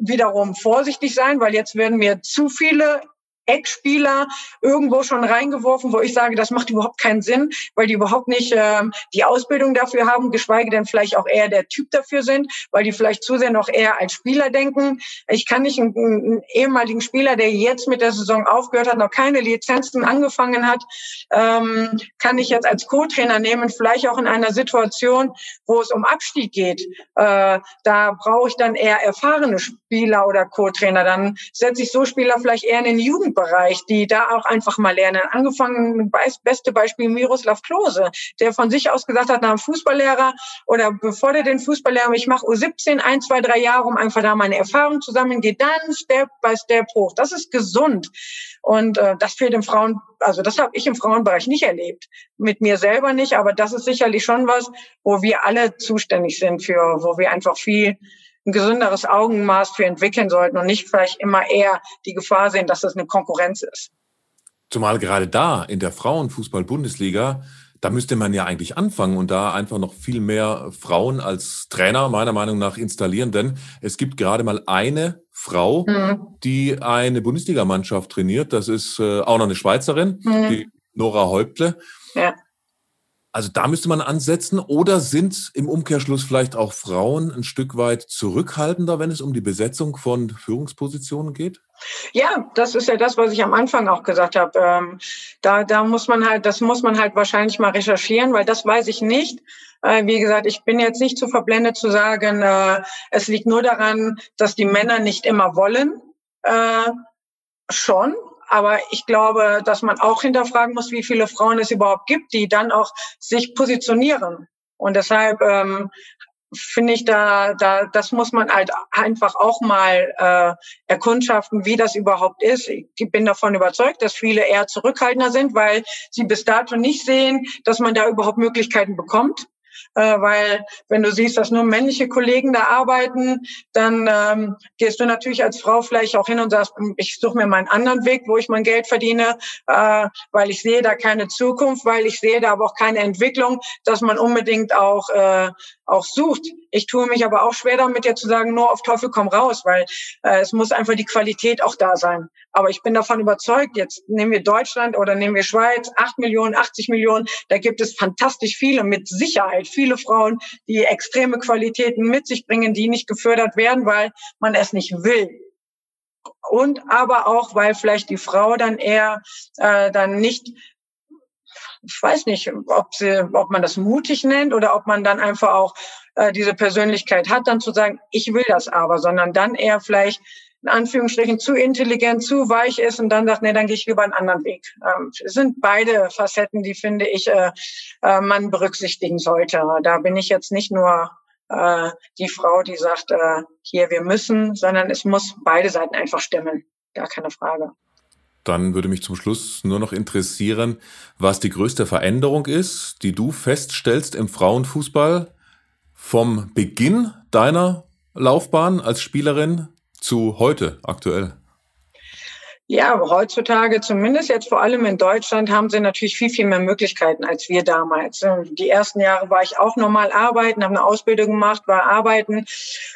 wiederum vorsichtig sein, weil jetzt werden mir zu viele Eckspieler irgendwo schon reingeworfen, wo ich sage, das macht überhaupt keinen Sinn, weil die überhaupt nicht ähm, die Ausbildung dafür haben, geschweige denn vielleicht auch eher der Typ dafür sind, weil die vielleicht zu sehr noch eher als Spieler denken. Ich kann nicht einen, einen ehemaligen Spieler, der jetzt mit der Saison aufgehört hat, noch keine Lizenzen angefangen hat, ähm, kann ich jetzt als Co-Trainer nehmen, vielleicht auch in einer Situation, wo es um Abstieg geht. Äh, da brauche ich dann eher erfahrene Spieler oder Co-Trainer. Dann setze ich so Spieler vielleicht eher in den Jugend Jugendbereich, die da auch einfach mal lernen. Angefangen, beste Beispiel Miroslav Klose, der von sich aus gesagt hat, nach Fußballlehrer oder bevor der den Fußballlehrer, ich mache U17 ein, zwei, drei Jahre, um einfach da meine Erfahrung zu sammeln, geht dann Step by Step hoch. Das ist gesund. Und äh, das fehlt im Frauen, also das habe ich im Frauenbereich nicht erlebt. Mit mir selber nicht, aber das ist sicherlich schon was, wo wir alle zuständig sind für, wo wir einfach viel ein gesünderes Augenmaß für entwickeln sollten und nicht vielleicht immer eher die Gefahr sehen, dass das eine Konkurrenz ist. Zumal gerade da in der Frauenfußball-Bundesliga, da müsste man ja eigentlich anfangen und da einfach noch viel mehr Frauen als Trainer meiner Meinung nach installieren, denn es gibt gerade mal eine Frau, mhm. die eine Bundesligamannschaft trainiert. Das ist äh, auch noch eine Schweizerin, mhm. die Nora Häuptle. Ja. Also da müsste man ansetzen. Oder sind im Umkehrschluss vielleicht auch Frauen ein Stück weit zurückhaltender, wenn es um die Besetzung von Führungspositionen geht? Ja, das ist ja das, was ich am Anfang auch gesagt habe. Ähm, da, da muss man halt, das muss man halt wahrscheinlich mal recherchieren, weil das weiß ich nicht. Äh, wie gesagt, ich bin jetzt nicht zu verblendet zu sagen, äh, es liegt nur daran, dass die Männer nicht immer wollen. Äh, schon, aber ich glaube, dass man auch hinterfragen muss, wie viele Frauen es überhaupt gibt, die dann auch sich positionieren. Und deshalb ähm, finde ich da, da, das muss man halt einfach auch mal äh, erkundschaften, wie das überhaupt ist. Ich bin davon überzeugt, dass viele eher zurückhaltender sind, weil sie bis dato nicht sehen, dass man da überhaupt Möglichkeiten bekommt äh, weil wenn du siehst, dass nur männliche Kollegen da arbeiten, dann ähm, gehst du natürlich als Frau vielleicht auch hin und sagst, ich suche mir mal einen anderen Weg, wo ich mein Geld verdiene, äh, weil ich sehe da keine Zukunft, weil ich sehe da aber auch keine Entwicklung, dass man unbedingt auch äh, auch sucht. Ich tue mich aber auch schwer damit, jetzt zu sagen, nur auf Teufel komm raus, weil äh, es muss einfach die Qualität auch da sein. Aber ich bin davon überzeugt, jetzt nehmen wir Deutschland oder nehmen wir Schweiz, acht Millionen, 80 Millionen, da gibt es fantastisch viele, mit Sicherheit viele Frauen, die extreme Qualitäten mit sich bringen, die nicht gefördert werden, weil man es nicht will. Und aber auch, weil vielleicht die Frau dann eher äh, dann nicht ich weiß nicht, ob, sie, ob man das mutig nennt oder ob man dann einfach auch äh, diese Persönlichkeit hat, dann zu sagen, ich will das aber, sondern dann eher vielleicht in Anführungsstrichen zu intelligent, zu weich ist und dann sagt, nee, dann gehe ich lieber einen anderen Weg. Ähm, es sind beide Facetten, die finde ich, äh, äh, man berücksichtigen sollte. Da bin ich jetzt nicht nur äh, die Frau, die sagt, äh, hier, wir müssen, sondern es muss beide Seiten einfach stimmen. Gar keine Frage. Dann würde mich zum Schluss nur noch interessieren, was die größte Veränderung ist, die du feststellst im Frauenfußball vom Beginn deiner Laufbahn als Spielerin zu heute aktuell. Ja, heutzutage, zumindest jetzt vor allem in Deutschland, haben sie natürlich viel, viel mehr Möglichkeiten als wir damals. Die ersten Jahre war ich auch normal arbeiten, habe eine Ausbildung gemacht, war arbeiten,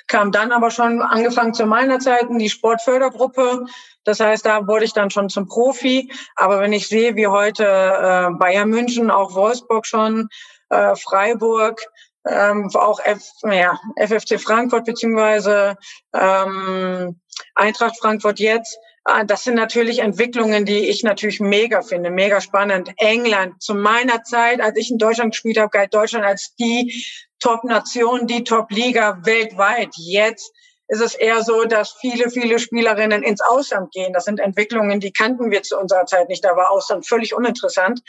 kam dann aber schon angefangen zu meiner Zeit in die Sportfördergruppe. Das heißt, da wurde ich dann schon zum Profi. Aber wenn ich sehe, wie heute äh, Bayern München, auch Wolfsburg schon, äh, Freiburg, ähm, auch F, ja, FFC Frankfurt beziehungsweise ähm, Eintracht Frankfurt jetzt, Ah, das sind natürlich Entwicklungen, die ich natürlich mega finde, mega spannend. England, zu meiner Zeit, als ich in Deutschland gespielt habe, galt Deutschland als die Top-Nation, die Top-Liga weltweit. Jetzt ist es eher so, dass viele, viele Spielerinnen ins Ausland gehen. Das sind Entwicklungen, die kannten wir zu unserer Zeit nicht. Da war Ausland völlig uninteressant.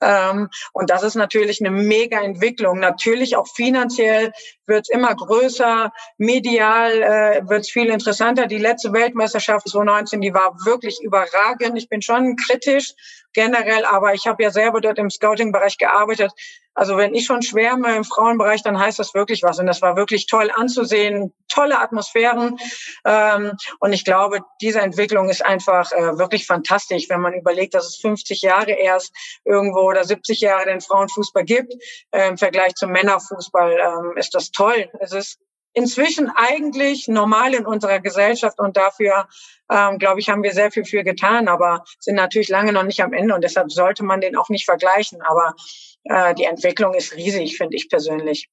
Ähm, und das ist natürlich eine mega Entwicklung. Natürlich auch finanziell wird es immer größer, medial äh, wird es viel interessanter. Die letzte Weltmeisterschaft 2019, die war wirklich überragend. Ich bin schon kritisch generell, aber ich habe ja selber dort im Scouting-Bereich gearbeitet. Also wenn ich schon schwärme im Frauenbereich, dann heißt das wirklich was. Und das war wirklich toll anzusehen, tolle Atmosphären. Ähm, und ich glaube, diese Entwicklung ist einfach äh, wirklich fantastisch, wenn man überlegt, dass es 50 Jahre erst irgendwo oder 70 Jahre den Frauenfußball gibt. Äh, Im Vergleich zum Männerfußball ähm, ist das toll. Es ist inzwischen eigentlich normal in unserer Gesellschaft und dafür, ähm, glaube ich, haben wir sehr viel für getan, aber sind natürlich lange noch nicht am Ende und deshalb sollte man den auch nicht vergleichen. Aber äh, die Entwicklung ist riesig, finde ich persönlich.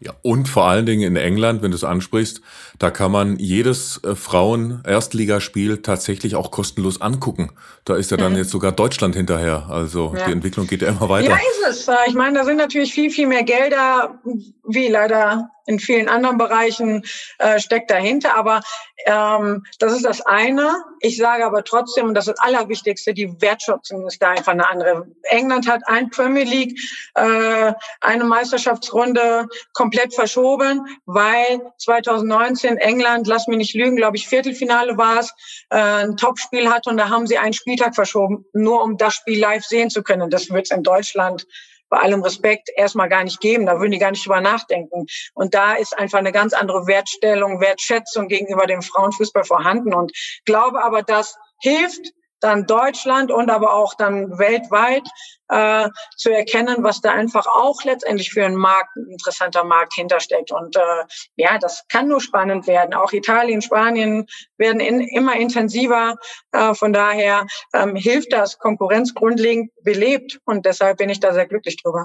Ja, und vor allen Dingen in England, wenn du es ansprichst, da kann man jedes äh, Frauen-Erstligaspiel tatsächlich auch kostenlos angucken. Da ist ja dann mhm. jetzt sogar Deutschland hinterher. Also ja. die Entwicklung geht ja immer weiter. Ja, ist es. Ich meine, da sind natürlich viel, viel mehr Gelder, wie leider in vielen anderen Bereichen äh, steckt dahinter. Aber ähm, das ist das eine. Ich sage aber trotzdem, und das ist das Allerwichtigste, die Wertschätzung ist da einfach eine andere. England hat ein Premier League, äh, eine Meisterschaftsrunde komplett verschoben, weil 2019 England, lass mich nicht lügen, glaube ich, Viertelfinale war es, äh, ein Topspiel hatte und da haben sie einen Spieltag verschoben, nur um das Spiel live sehen zu können. Das wird in Deutschland bei allem Respekt erstmal gar nicht geben. Da würden die gar nicht drüber nachdenken. Und da ist einfach eine ganz andere Wertstellung, Wertschätzung gegenüber dem Frauenfußball vorhanden. Und glaube aber, das hilft dann Deutschland und aber auch dann weltweit äh, zu erkennen, was da einfach auch letztendlich für einen Markt, ein interessanter Markt hintersteckt. Und äh, ja, das kann nur spannend werden. Auch Italien, Spanien werden in, immer intensiver. Äh, von daher ähm, hilft das Konkurrenz grundlegend belebt und deshalb bin ich da sehr glücklich drüber.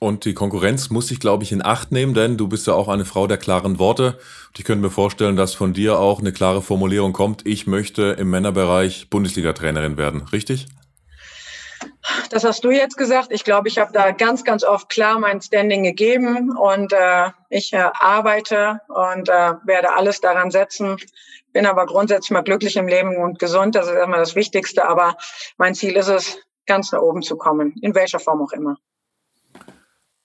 Und die Konkurrenz muss sich, glaube ich, in Acht nehmen, denn du bist ja auch eine Frau der klaren Worte. Und ich könnte mir vorstellen, dass von dir auch eine klare Formulierung kommt. Ich möchte im Männerbereich Bundesliga-Trainerin werden. Richtig? Das hast du jetzt gesagt. Ich glaube, ich habe da ganz, ganz oft klar mein Standing gegeben und äh, ich äh, arbeite und äh, werde alles daran setzen. Bin aber grundsätzlich mal glücklich im Leben und gesund. Das ist immer das Wichtigste. Aber mein Ziel ist es, ganz nach oben zu kommen, in welcher Form auch immer.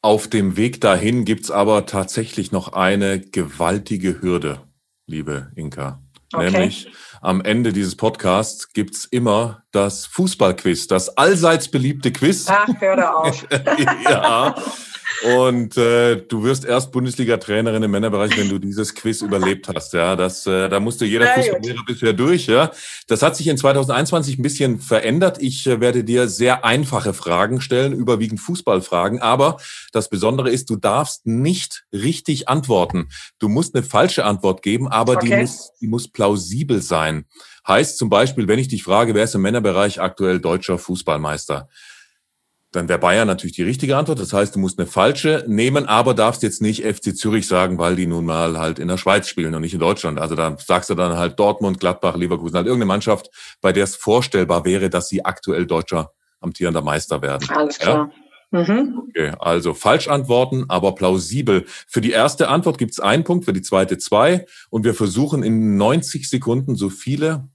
Auf dem Weg dahin gibt's aber tatsächlich noch eine gewaltige Hürde, liebe Inka. Okay. Nämlich am Ende dieses Podcasts gibt's immer das Fußballquiz, das allseits beliebte Quiz. Ach, hör da auf. ja. Und äh, du wirst erst Bundesliga-Trainerin im Männerbereich, wenn du dieses Quiz überlebt hast. Ja, das, äh, da musste jeder Fußballlehrer bisher durch. Ja, das hat sich in 2021 ein bisschen verändert. Ich äh, werde dir sehr einfache Fragen stellen, überwiegend Fußballfragen. Aber das Besondere ist, du darfst nicht richtig antworten. Du musst eine falsche Antwort geben, aber okay. die muss, die muss plausibel sein. Heißt zum Beispiel, wenn ich dich frage, wer ist im Männerbereich aktuell deutscher Fußballmeister? Dann wäre Bayern natürlich die richtige Antwort. Das heißt, du musst eine falsche nehmen, aber darfst jetzt nicht FC Zürich sagen, weil die nun mal halt in der Schweiz spielen und nicht in Deutschland. Also da sagst du dann halt Dortmund, Gladbach, Leverkusen, halt irgendeine Mannschaft, bei der es vorstellbar wäre, dass sie aktuell deutscher amtierender Meister werden. Alles klar. Ja? Mhm. Okay, also falsch antworten, aber plausibel. Für die erste Antwort gibt es einen Punkt, für die zweite zwei. Und wir versuchen in 90 Sekunden so viele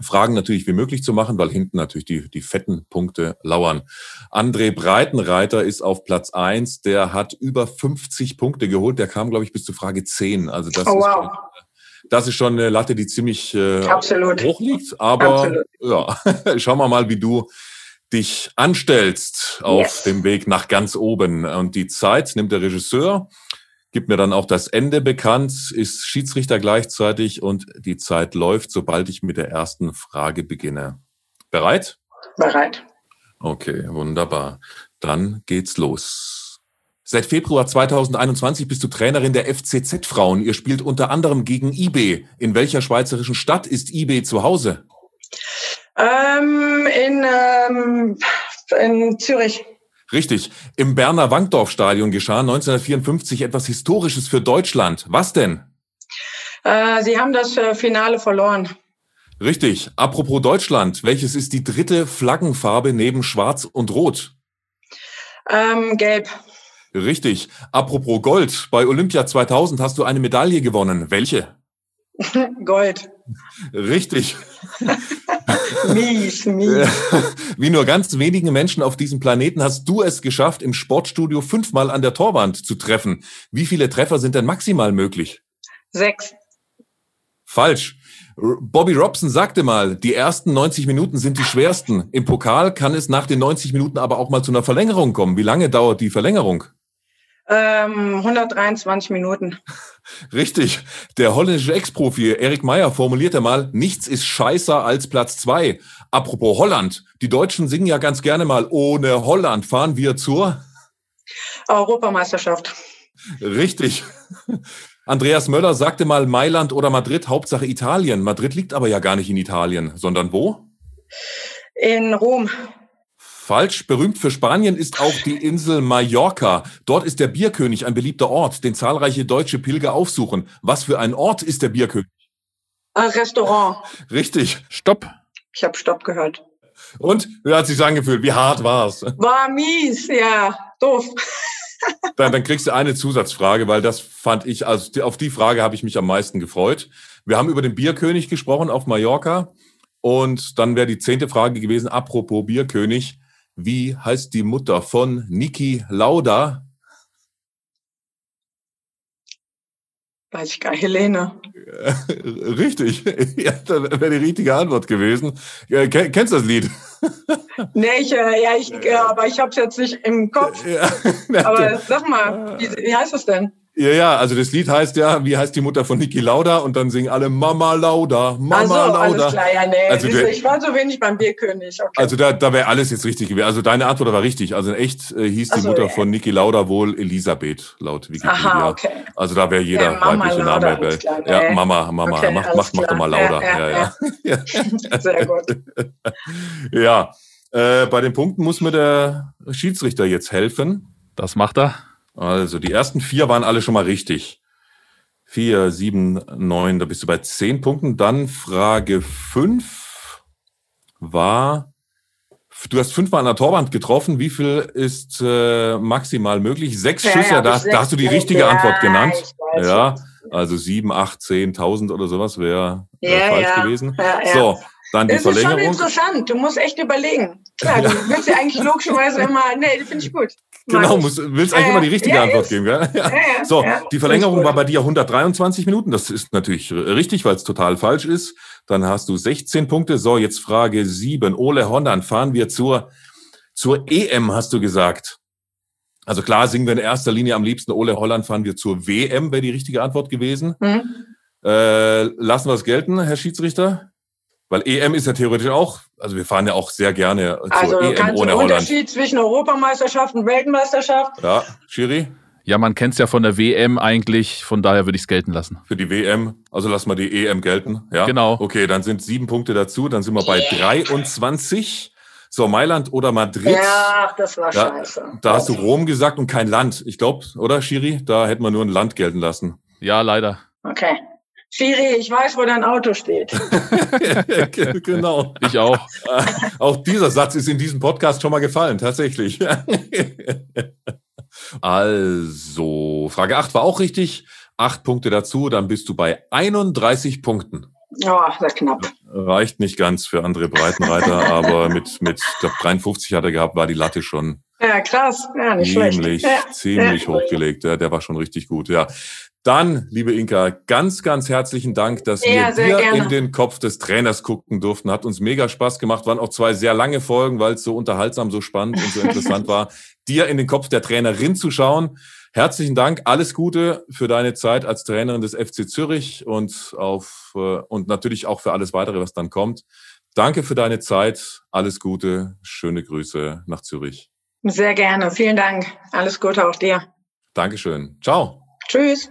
Fragen natürlich wie möglich zu machen, weil hinten natürlich die, die fetten Punkte lauern. André Breitenreiter ist auf Platz eins. Der hat über 50 Punkte geholt. Der kam, glaube ich, bis zur Frage 10. Also das, oh, ist, wow. das ist schon eine Latte, die ziemlich äh, hoch liegt. Aber Absolut. ja, schauen wir mal, wie du dich anstellst auf yes. dem Weg nach ganz oben. Und die Zeit nimmt der Regisseur gibt mir dann auch das Ende bekannt, ist Schiedsrichter gleichzeitig und die Zeit läuft, sobald ich mit der ersten Frage beginne. Bereit? Bereit. Okay, wunderbar. Dann geht's los. Seit Februar 2021 bist du Trainerin der FCZ Frauen. Ihr spielt unter anderem gegen IB. In welcher schweizerischen Stadt ist IB zu Hause? Ähm, in, ähm, in Zürich. Richtig. Im Berner Wankdorf-Stadion geschah 1954 etwas Historisches für Deutschland. Was denn? Äh, Sie haben das äh, Finale verloren. Richtig. Apropos Deutschland, welches ist die dritte Flaggenfarbe neben Schwarz und Rot? Ähm, gelb. Richtig. Apropos Gold, bei Olympia 2000 hast du eine Medaille gewonnen. Welche? Gold. Richtig. mies, mies. Wie nur ganz wenigen Menschen auf diesem Planeten hast du es geschafft, im Sportstudio fünfmal an der Torwand zu treffen. Wie viele Treffer sind denn maximal möglich? Sechs. Falsch. Bobby Robson sagte mal, die ersten 90 Minuten sind die schwersten. Im Pokal kann es nach den 90 Minuten aber auch mal zu einer Verlängerung kommen. Wie lange dauert die Verlängerung? Ähm, 123 Minuten. Richtig. Der holländische Ex-Profi Erik Meyer formulierte mal, nichts ist scheißer als Platz zwei. Apropos Holland. Die Deutschen singen ja ganz gerne mal, ohne Holland fahren wir zur Europameisterschaft. Richtig. Andreas Möller sagte mal Mailand oder Madrid, Hauptsache Italien. Madrid liegt aber ja gar nicht in Italien, sondern wo? In Rom. Falsch. Berühmt für Spanien ist auch die Insel Mallorca. Dort ist der Bierkönig ein beliebter Ort, den zahlreiche deutsche Pilger aufsuchen. Was für ein Ort ist der Bierkönig? Ein Restaurant. Richtig. Stopp. Ich habe Stopp gehört. Und wie hat sich's angefühlt? Wie hart war's? War mies, ja, doof. Dann, dann kriegst du eine Zusatzfrage, weil das fand ich, also auf die Frage habe ich mich am meisten gefreut. Wir haben über den Bierkönig gesprochen auf Mallorca. Und dann wäre die zehnte Frage gewesen, apropos Bierkönig. Wie heißt die Mutter von Niki Lauda? Weiß ich gar nicht, Helene. Richtig. Ja, das wäre die richtige Antwort gewesen. Kennst du das Lied? Nee, ich, äh, ja, ich, äh, aber ich habe es jetzt nicht im Kopf. Ja. Aber sag mal, wie, wie heißt das denn? Ja, ja, also das Lied heißt ja, wie heißt die Mutter von Niki Lauda? Und dann singen alle Mama Lauda, Mama also, Lauda. alles klar, ja, nee. Also der- ich war so wenig beim Bierkönig. Okay. Also da, da wäre alles jetzt richtig gewesen. Also deine Antwort war richtig. Also in echt äh, hieß die so, Mutter ja. von Niki Lauda wohl Elisabeth, laut Wikipedia. Aha, okay. Also da wäre jeder Ja, Mama weibliche Lauda, Name. alles klar, ja. Mama, Mama, Okay, mach, mach, mach doch mal Lauda. Ja, Ja, ja. Ja, Sehr gut. ja. Äh, bei den Punkten muss mir der Schiedsrichter jetzt helfen. Das macht er. Also die ersten vier waren alle schon mal richtig. Vier, sieben, neun, da bist du bei zehn Punkten. Dann Frage fünf war, du hast fünfmal an der Torwand getroffen. Wie viel ist äh, maximal möglich? Sechs Ja, Schüsse, ja, da, bis da hast du die sechs. richtige Ja, Antwort genannt. Ja, also sieben, acht, zehn, tausend oder sowas wäre äh, falsch ja. gewesen. Ja, ja. So, dann die Das ist schon interessant. Du musst echt überlegen. Klar, du willst ja eigentlich logischerweise immer, nee, die finde ich gut. Mag Genau, ich. muss, willst eigentlich Ja, immer die richtige ja, Antwort ist. geben, gell? Ja. Ja, So, die Verlängerung war bei dir 123 Minuten. Das ist natürlich richtig, weil es total falsch ist. Dann hast du 16 Punkte. So, jetzt Frage 7. Ole Holland, fahren wir zur, zur EM, hast du gesagt. Also klar singen wir in erster Linie am liebsten Ole Holland, fahren wir zur WM, wäre die richtige Antwort gewesen. Hm? Äh, lassen wir es gelten, Herr Schiedsrichter? Weil EM ist ja theoretisch auch, also wir fahren ja auch sehr gerne zur Also du EM kannst ohne Holland. Unterschied zwischen Europameisterschaft und Weltmeisterschaft. Ja, Schiri? Ja, man kennt's ja von der WM eigentlich, von daher würde ich es gelten lassen. Für die WM, also lass mal die EM gelten. Ja? Genau. Okay, dann sind sieben Punkte dazu, dann sind wir bei 23. So, Mailand oder Madrid. Ja, das war Ja, scheiße. Da hast du Rom gesagt und kein Land. Ich glaube, oder Schiri? Da hätten wir nur ein Land gelten lassen. Ja, leider. Okay. Schiri, ich weiß, wo dein Auto steht. genau. Ich auch. Auch dieser Satz ist in diesem Podcast schon mal gefallen, tatsächlich. also, Frage 8 war auch richtig. Acht Punkte dazu, dann bist du bei 31 Punkten. Oh, sehr knapp. Reicht nicht ganz für andere Breitenreiter, aber mit, mit ich glaub, 53 hat er gehabt, war die Latte schon Ja, krass. Ja, nicht schlecht. ziemlich, Ja. ziemlich Ja. hochgelegt. Ja, der war schon richtig gut, ja. Dann, liebe Inka, ganz, ganz herzlichen Dank, dass wir sehr dir gerne. in den Kopf des Trainers gucken durften. Hat uns mega Spaß gemacht. Waren auch zwei sehr lange Folgen, weil es so unterhaltsam, so spannend und so interessant war, dir in den Kopf der Trainerin zu schauen. Herzlichen Dank, alles Gute für deine Zeit als Trainerin des FC Zürich und auf äh, und natürlich auch für alles weitere, was dann kommt. Danke für deine Zeit, alles Gute, schöne Grüße nach Zürich. Sehr gerne. Vielen Dank. Alles Gute auch dir. Dankeschön. Ciao. Tschüss.